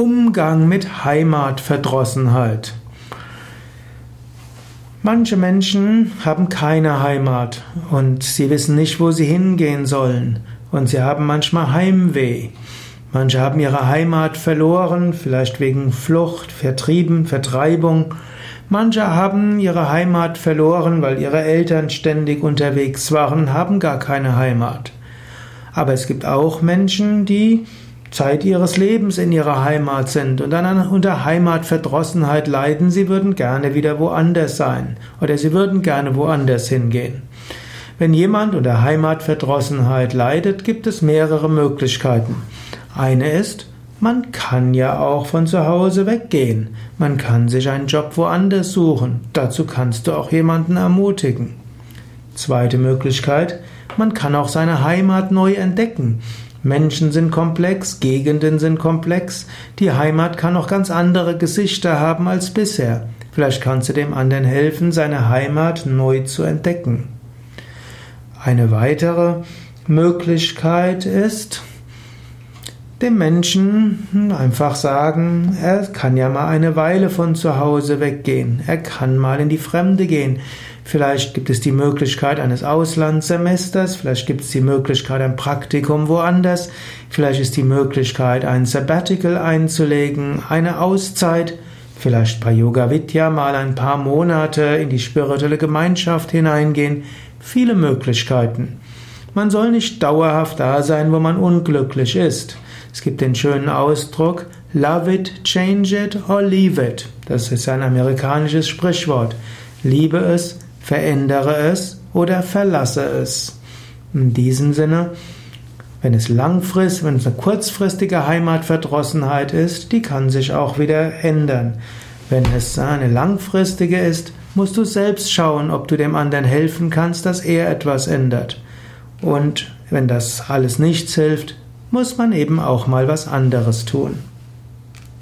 Umgang mit Heimatverdrossenheit. Manche Menschen haben keine Heimat und sie wissen nicht, wo sie hingehen sollen und sie haben manchmal Heimweh. Manche haben ihre Heimat verloren, vielleicht wegen Flucht, Vertrieben, Vertreibung. Manche haben ihre Heimat verloren, weil ihre Eltern ständig unterwegs waren, haben gar keine Heimat. Aber es gibt auch Menschen, die Zeit ihres Lebens in ihrer Heimat sind und dann unter Heimatverdrossenheit leiden, sie würden gerne wieder woanders sein oder sie würden gerne woanders hingehen. Wenn jemand unter Heimatverdrossenheit leidet, gibt es mehrere Möglichkeiten. Eine ist, man kann ja auch von zu Hause weggehen. Man kann sich einen Job woanders suchen. Dazu kannst du auch jemanden ermutigen. Zweite Möglichkeit, man kann auch seine Heimat neu entdecken. Menschen sind komplex, Gegenden sind komplex, die Heimat kann auch ganz andere Gesichter haben als bisher. Vielleicht kannst du dem anderen helfen, seine Heimat neu zu entdecken. Eine weitere Möglichkeit ist, dem Menschen einfach sagen, er kann ja mal eine Weile von zu Hause weggehen, er kann mal in die Fremde gehen, Vielleicht gibt es die Möglichkeit eines Auslandssemesters, vielleicht gibt es die Möglichkeit ein Praktikum woanders, vielleicht ist die Möglichkeit ein Sabbatical einzulegen, eine Auszeit, vielleicht bei Yoga Vidya mal ein paar Monate in die spirituelle Gemeinschaft hineingehen, viele Möglichkeiten. Man soll nicht dauerhaft da sein, wo man unglücklich ist. Es gibt den schönen Ausdruck Love it, change it or leave it. Das ist ein amerikanisches Sprichwort. Liebe es, verändere es oder verlasse es. In diesem Sinne, wenn es langfristig, wenn es eine kurzfristige Heimatverdrossenheit ist, die kann sich auch wieder ändern. Wenn es eine langfristige ist, musst du selbst schauen, ob du dem anderen helfen kannst, dass er etwas ändert. Und wenn das alles nichts hilft, muss man eben auch mal was anderes tun.